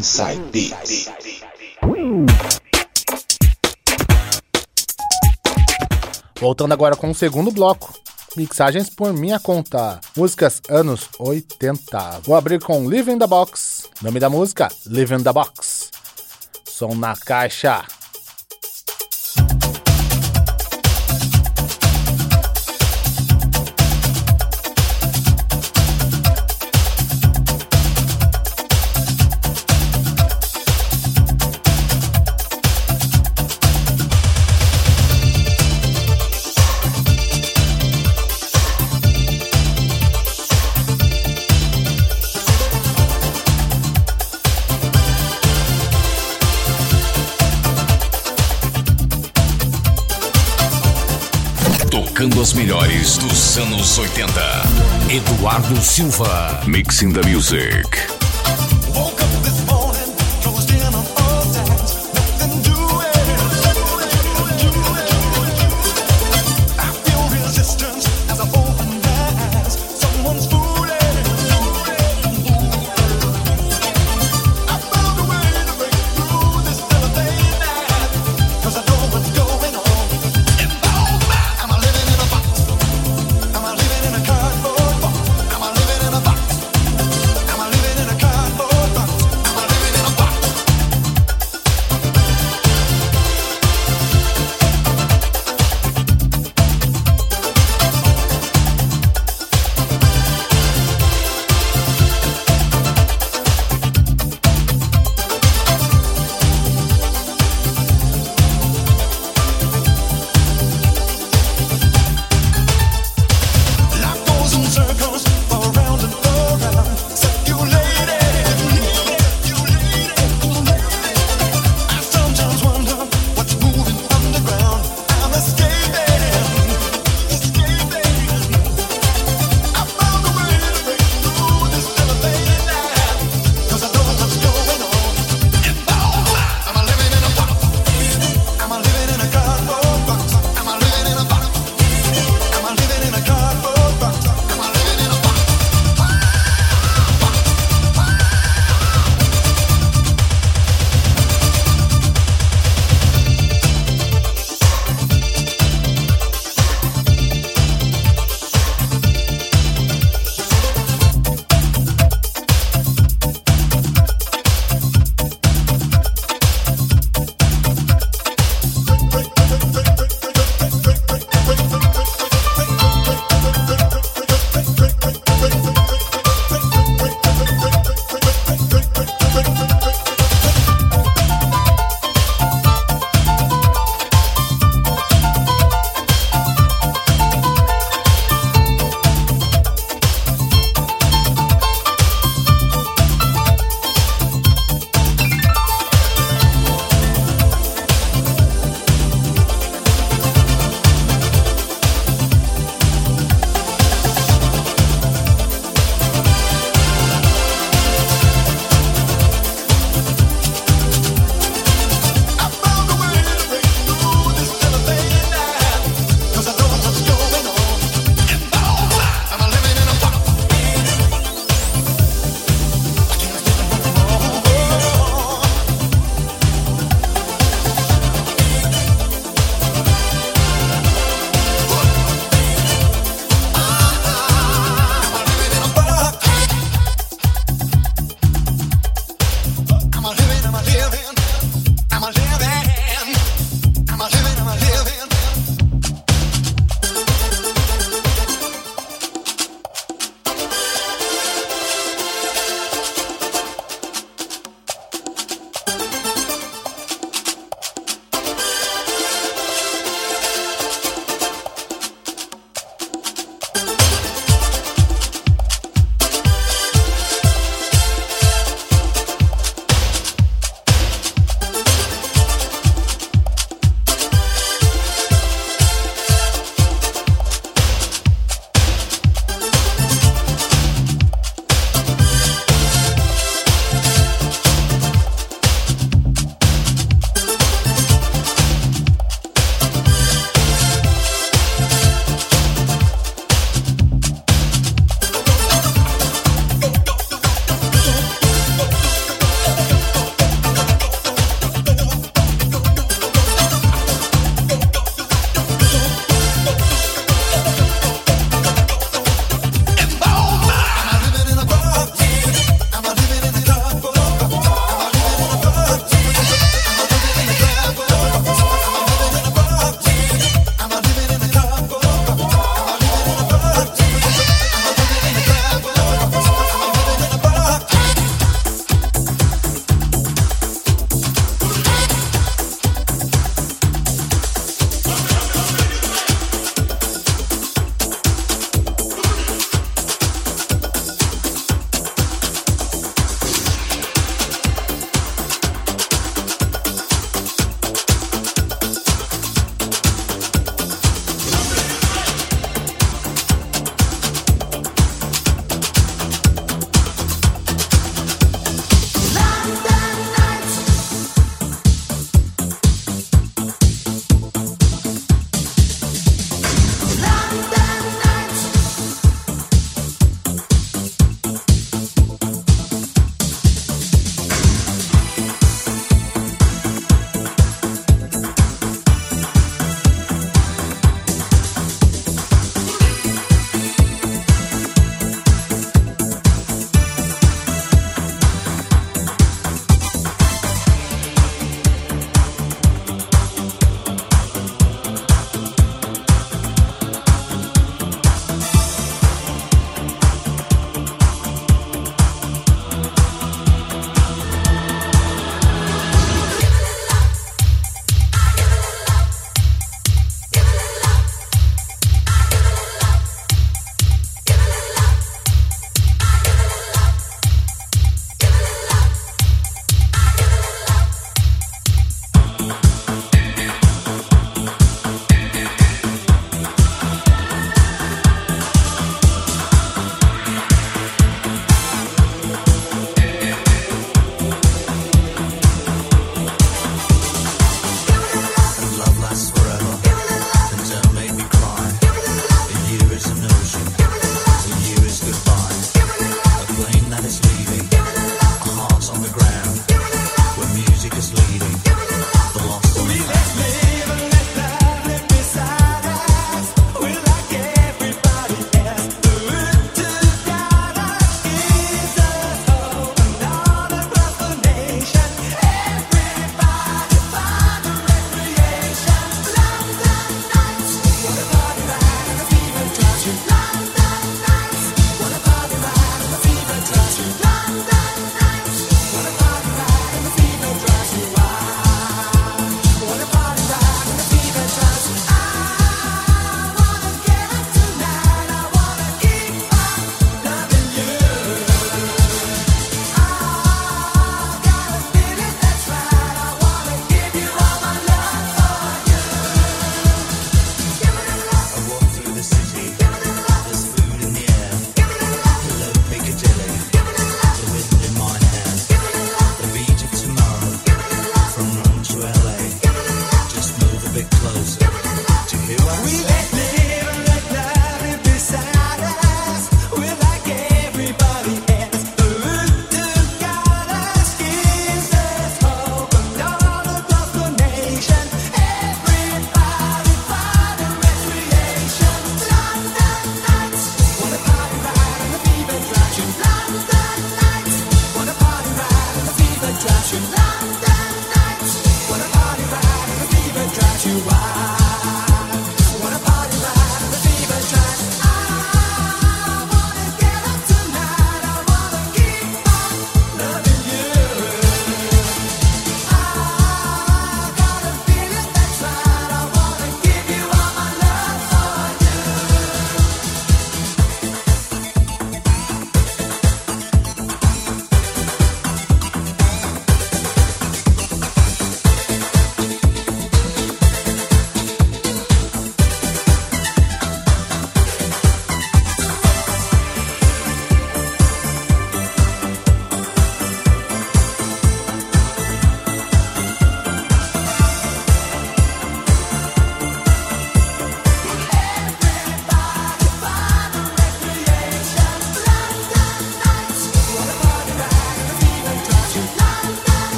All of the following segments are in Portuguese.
Inside Beats. Voltando agora com o segundo bloco. Mixagens por minha conta. Músicas anos 80. Vou abrir com Live in the Box. Nome da música: Live in the Box. Som na caixa. Tocando as melhores dos anos 80. Eduardo Silva. Mixing the music.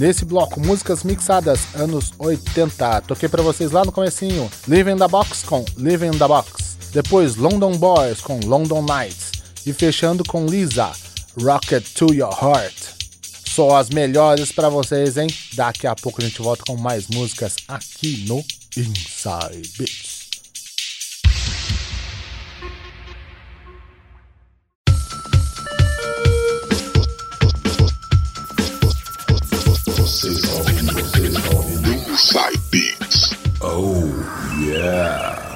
Nesse bloco, músicas mixadas anos 80. Toquei para vocês lá no comecinho, Living the Box com Living the Box. Depois London Boys com London Nights. E fechando com Lisa, Rocket to Your Heart. Só as melhores para vocês, hein? Daqui a pouco a gente volta com mais músicas aqui no Inside Beats. Inside Beats. Oh, yeah.